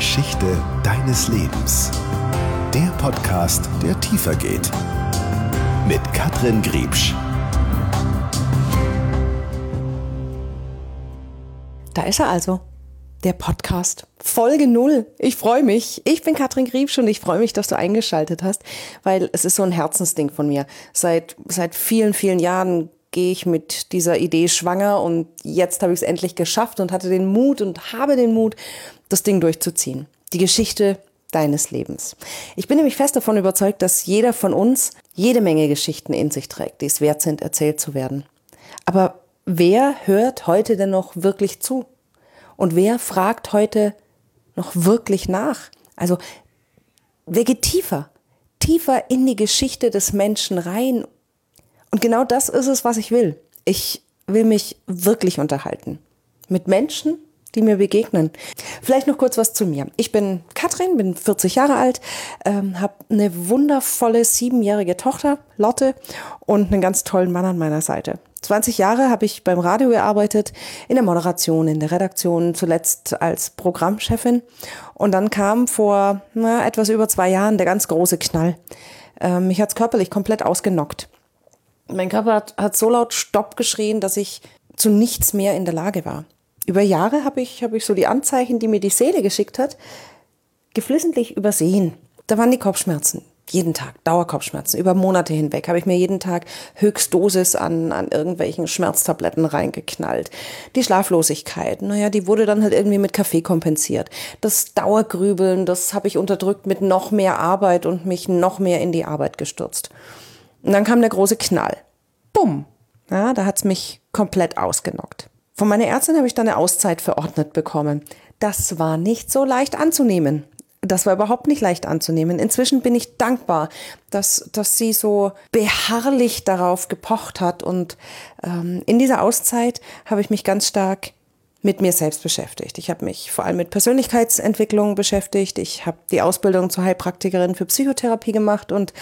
Geschichte deines Lebens. Der Podcast, der tiefer geht. Mit Katrin Griebsch. Da ist er also. Der Podcast. Folge null. Ich freue mich. Ich bin Katrin Griebsch und ich freue mich, dass du eingeschaltet hast, weil es ist so ein Herzensding von mir. Seit, seit vielen, vielen Jahren gehe ich mit dieser Idee schwanger und jetzt habe ich es endlich geschafft und hatte den Mut und habe den Mut, das Ding durchzuziehen. Die Geschichte deines Lebens. Ich bin nämlich fest davon überzeugt, dass jeder von uns jede Menge Geschichten in sich trägt, die es wert sind, erzählt zu werden. Aber wer hört heute denn noch wirklich zu? Und wer fragt heute noch wirklich nach? Also, wer geht tiefer? Tiefer in die Geschichte des Menschen rein und genau das ist es, was ich will. Ich will mich wirklich unterhalten. Mit Menschen, die mir begegnen. Vielleicht noch kurz was zu mir. Ich bin Katrin, bin 40 Jahre alt, ähm, habe eine wundervolle siebenjährige Tochter, Lotte, und einen ganz tollen Mann an meiner Seite. 20 Jahre habe ich beim Radio gearbeitet, in der Moderation, in der Redaktion, zuletzt als Programmchefin. Und dann kam vor na, etwas über zwei Jahren der ganz große Knall. Ähm, mich hat's körperlich komplett ausgenockt. Mein Körper hat, hat so laut Stopp geschrien, dass ich zu nichts mehr in der Lage war. Über Jahre habe ich, habe ich so die Anzeichen, die mir die Seele geschickt hat, geflissentlich übersehen. Da waren die Kopfschmerzen. Jeden Tag, Dauerkopfschmerzen. Über Monate hinweg habe ich mir jeden Tag Höchstdosis an, an irgendwelchen Schmerztabletten reingeknallt. Die Schlaflosigkeit, naja, die wurde dann halt irgendwie mit Kaffee kompensiert. Das Dauergrübeln, das habe ich unterdrückt mit noch mehr Arbeit und mich noch mehr in die Arbeit gestürzt. Und dann kam der große Knall. Bumm. Ja, da hat's mich komplett ausgenockt. Von meiner Ärztin habe ich dann eine Auszeit verordnet bekommen. Das war nicht so leicht anzunehmen. Das war überhaupt nicht leicht anzunehmen. Inzwischen bin ich dankbar, dass, dass sie so beharrlich darauf gepocht hat. Und ähm, in dieser Auszeit habe ich mich ganz stark mit mir selbst beschäftigt. Ich habe mich vor allem mit Persönlichkeitsentwicklung beschäftigt. Ich habe die Ausbildung zur Heilpraktikerin für Psychotherapie gemacht und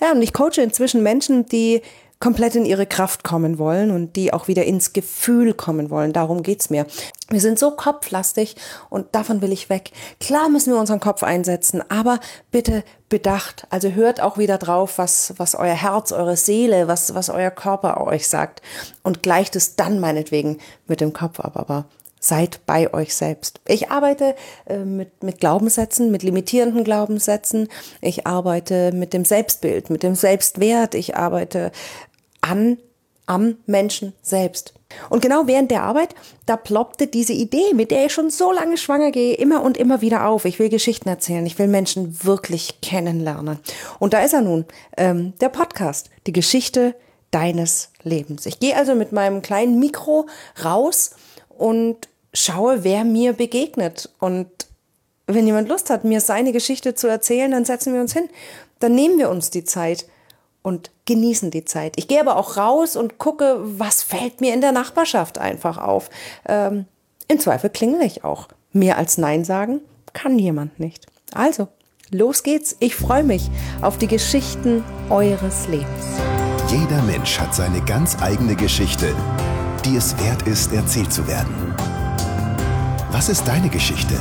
ja, und ich coache inzwischen Menschen, die komplett in ihre Kraft kommen wollen und die auch wieder ins Gefühl kommen wollen. Darum geht's mir. Wir sind so kopflastig und davon will ich weg. Klar müssen wir unseren Kopf einsetzen, aber bitte bedacht. Also hört auch wieder drauf, was, was euer Herz, eure Seele, was, was euer Körper euch sagt und gleicht es dann meinetwegen mit dem Kopf ab. Aber seid bei euch selbst. Ich arbeite äh, mit, mit Glaubenssätzen, mit limitierenden Glaubenssätzen. Ich arbeite mit dem Selbstbild, mit dem Selbstwert. Ich arbeite an, am Menschen selbst. Und genau während der Arbeit, da ploppte diese Idee, mit der ich schon so lange schwanger gehe, immer und immer wieder auf. Ich will Geschichten erzählen, ich will Menschen wirklich kennenlernen. Und da ist er nun, ähm, der Podcast, die Geschichte deines Lebens. Ich gehe also mit meinem kleinen Mikro raus und schaue, wer mir begegnet. Und wenn jemand Lust hat, mir seine Geschichte zu erzählen, dann setzen wir uns hin. Dann nehmen wir uns die Zeit und genießen die Zeit. Ich gehe aber auch raus und gucke, was fällt mir in der Nachbarschaft einfach auf. Ähm, Im Zweifel klingel ich auch. Mehr als Nein sagen kann jemand nicht. Also, los geht's. Ich freue mich auf die Geschichten eures Lebens. Jeder Mensch hat seine ganz eigene Geschichte, die es wert ist, erzählt zu werden. Was ist deine Geschichte?